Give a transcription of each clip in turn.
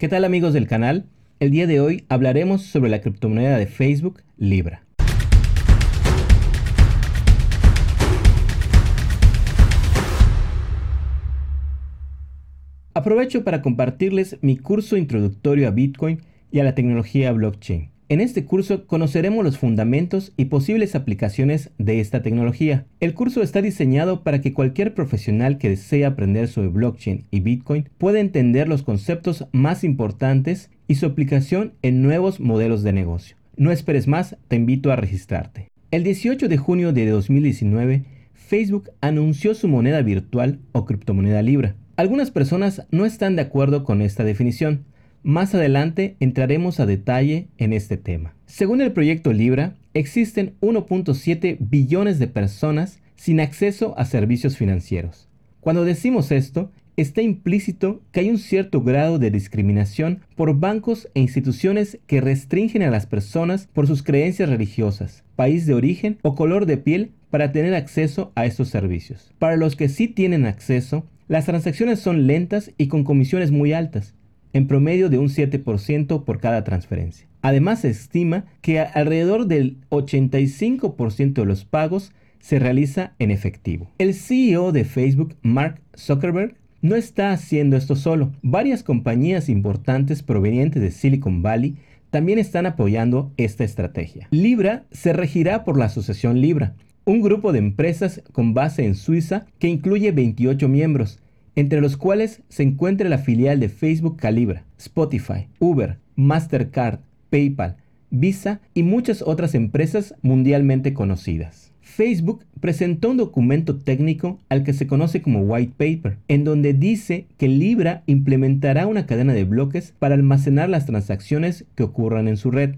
¿Qué tal amigos del canal? El día de hoy hablaremos sobre la criptomoneda de Facebook, Libra. Aprovecho para compartirles mi curso introductorio a Bitcoin y a la tecnología blockchain. En este curso conoceremos los fundamentos y posibles aplicaciones de esta tecnología. El curso está diseñado para que cualquier profesional que desee aprender sobre blockchain y Bitcoin pueda entender los conceptos más importantes y su aplicación en nuevos modelos de negocio. No esperes más, te invito a registrarte. El 18 de junio de 2019, Facebook anunció su moneda virtual o criptomoneda Libra. Algunas personas no están de acuerdo con esta definición, más adelante entraremos a detalle en este tema. Según el proyecto Libra, existen 1.7 billones de personas sin acceso a servicios financieros. Cuando decimos esto, está implícito que hay un cierto grado de discriminación por bancos e instituciones que restringen a las personas por sus creencias religiosas, país de origen o color de piel para tener acceso a estos servicios. Para los que sí tienen acceso, las transacciones son lentas y con comisiones muy altas, en promedio de un 7% por cada transferencia. Además, se estima que alrededor del 85% de los pagos se realiza en efectivo. El CEO de Facebook, Mark Zuckerberg, no está haciendo esto solo. Varias compañías importantes provenientes de Silicon Valley también están apoyando esta estrategia. Libra se regirá por la Asociación Libra, un grupo de empresas con base en Suiza que incluye 28 miembros entre los cuales se encuentra la filial de Facebook Calibra, Spotify, Uber, Mastercard, PayPal, Visa y muchas otras empresas mundialmente conocidas. Facebook presentó un documento técnico al que se conoce como White Paper, en donde dice que Libra implementará una cadena de bloques para almacenar las transacciones que ocurran en su red.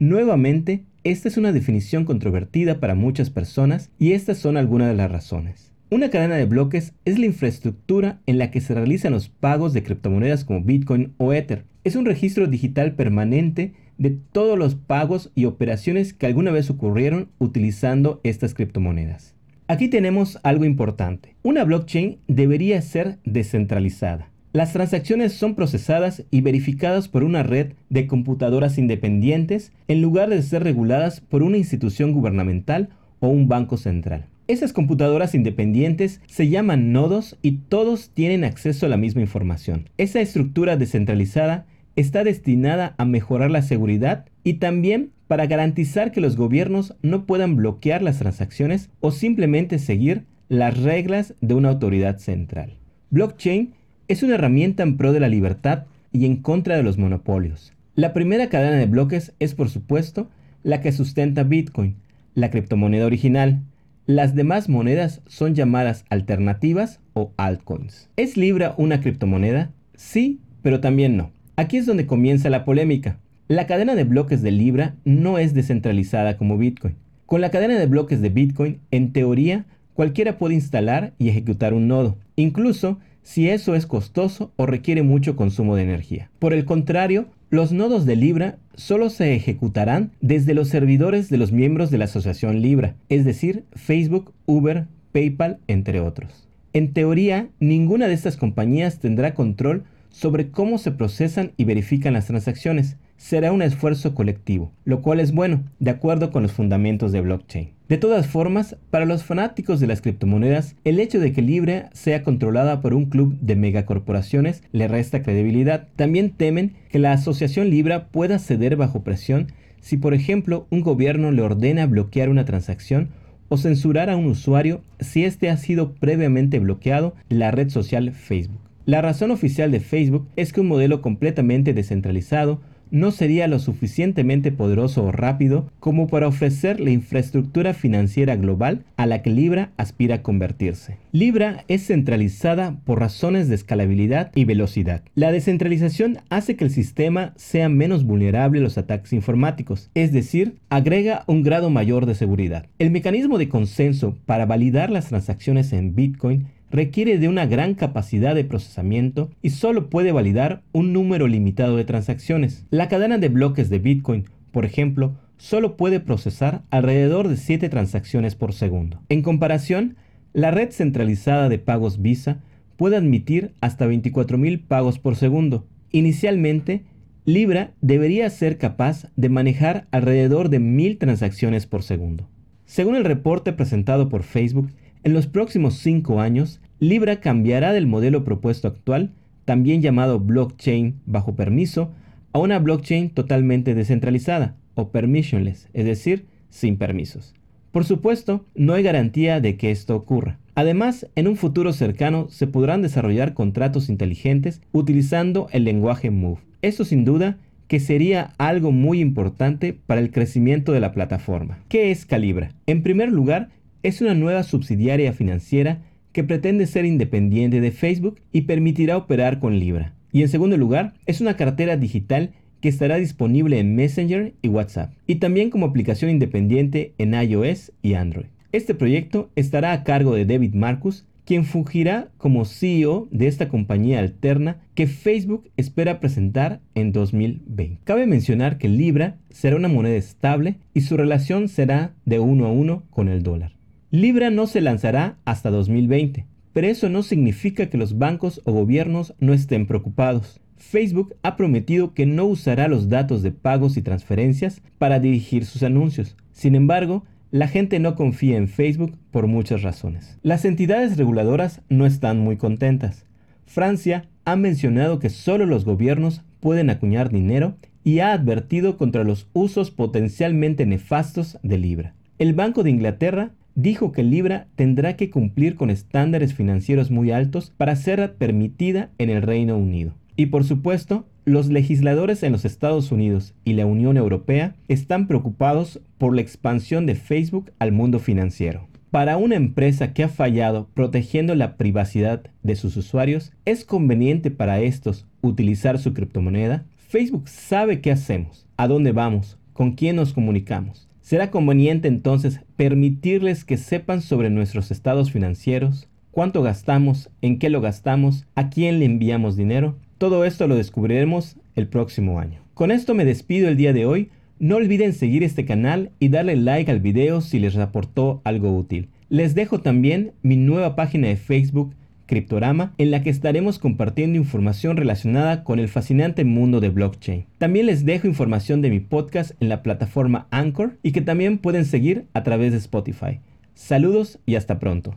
Nuevamente, esta es una definición controvertida para muchas personas y estas son algunas de las razones. Una cadena de bloques es la infraestructura en la que se realizan los pagos de criptomonedas como Bitcoin o Ether. Es un registro digital permanente de todos los pagos y operaciones que alguna vez ocurrieron utilizando estas criptomonedas. Aquí tenemos algo importante. Una blockchain debería ser descentralizada. Las transacciones son procesadas y verificadas por una red de computadoras independientes en lugar de ser reguladas por una institución gubernamental o un banco central. Esas computadoras independientes se llaman nodos y todos tienen acceso a la misma información. Esa estructura descentralizada está destinada a mejorar la seguridad y también para garantizar que los gobiernos no puedan bloquear las transacciones o simplemente seguir las reglas de una autoridad central. Blockchain es una herramienta en pro de la libertad y en contra de los monopolios. La primera cadena de bloques es por supuesto la que sustenta Bitcoin, la criptomoneda original, las demás monedas son llamadas alternativas o altcoins. ¿Es Libra una criptomoneda? Sí, pero también no. Aquí es donde comienza la polémica. La cadena de bloques de Libra no es descentralizada como Bitcoin. Con la cadena de bloques de Bitcoin, en teoría, cualquiera puede instalar y ejecutar un nodo, incluso si eso es costoso o requiere mucho consumo de energía. Por el contrario, los nodos de Libra solo se ejecutarán desde los servidores de los miembros de la asociación Libra, es decir, Facebook, Uber, PayPal, entre otros. En teoría, ninguna de estas compañías tendrá control sobre cómo se procesan y verifican las transacciones, será un esfuerzo colectivo, lo cual es bueno, de acuerdo con los fundamentos de blockchain. De todas formas, para los fanáticos de las criptomonedas, el hecho de que Libra sea controlada por un club de megacorporaciones le resta credibilidad. También temen que la asociación Libra pueda ceder bajo presión si, por ejemplo, un gobierno le ordena bloquear una transacción o censurar a un usuario si éste ha sido previamente bloqueado la red social Facebook. La razón oficial de Facebook es que un modelo completamente descentralizado no sería lo suficientemente poderoso o rápido como para ofrecer la infraestructura financiera global a la que Libra aspira a convertirse. Libra es centralizada por razones de escalabilidad y velocidad. La descentralización hace que el sistema sea menos vulnerable a los ataques informáticos, es decir, agrega un grado mayor de seguridad. El mecanismo de consenso para validar las transacciones en Bitcoin requiere de una gran capacidad de procesamiento y solo puede validar un número limitado de transacciones. La cadena de bloques de Bitcoin, por ejemplo, solo puede procesar alrededor de 7 transacciones por segundo. En comparación, la red centralizada de pagos Visa puede admitir hasta 24.000 pagos por segundo Inicialmente, Libra debería ser capaz de manejar alrededor de mil transacciones por segundo. Según el reporte presentado por Facebook, en los próximos cinco años, Libra cambiará del modelo propuesto actual, también llamado blockchain bajo permiso, a una blockchain totalmente descentralizada o permissionless, es decir, sin permisos. Por supuesto, no hay garantía de que esto ocurra. Además, en un futuro cercano se podrán desarrollar contratos inteligentes utilizando el lenguaje Move. Esto sin duda que sería algo muy importante para el crecimiento de la plataforma. ¿Qué es Calibra? En primer lugar, es una nueva subsidiaria financiera que pretende ser independiente de Facebook y permitirá operar con Libra. Y en segundo lugar, es una cartera digital que estará disponible en Messenger y WhatsApp, y también como aplicación independiente en iOS y Android. Este proyecto estará a cargo de David Marcus, quien fungirá como CEO de esta compañía alterna que Facebook espera presentar en 2020. Cabe mencionar que Libra será una moneda estable y su relación será de uno a uno con el dólar. Libra no se lanzará hasta 2020, pero eso no significa que los bancos o gobiernos no estén preocupados. Facebook ha prometido que no usará los datos de pagos y transferencias para dirigir sus anuncios. Sin embargo, la gente no confía en Facebook por muchas razones. Las entidades reguladoras no están muy contentas. Francia ha mencionado que solo los gobiernos pueden acuñar dinero y ha advertido contra los usos potencialmente nefastos de Libra. El Banco de Inglaterra dijo que Libra tendrá que cumplir con estándares financieros muy altos para ser permitida en el Reino Unido. Y por supuesto, los legisladores en los Estados Unidos y la Unión Europea están preocupados por la expansión de Facebook al mundo financiero. Para una empresa que ha fallado protegiendo la privacidad de sus usuarios, ¿es conveniente para estos utilizar su criptomoneda? Facebook sabe qué hacemos, a dónde vamos, con quién nos comunicamos. ¿Será conveniente entonces permitirles que sepan sobre nuestros estados financieros, cuánto gastamos, en qué lo gastamos, a quién le enviamos dinero? Todo esto lo descubriremos el próximo año. Con esto me despido el día de hoy. No olviden seguir este canal y darle like al video si les aportó algo útil. Les dejo también mi nueva página de Facebook Cryptorama, en la que estaremos compartiendo información relacionada con el fascinante mundo de blockchain. También les dejo información de mi podcast en la plataforma Anchor y que también pueden seguir a través de Spotify. Saludos y hasta pronto.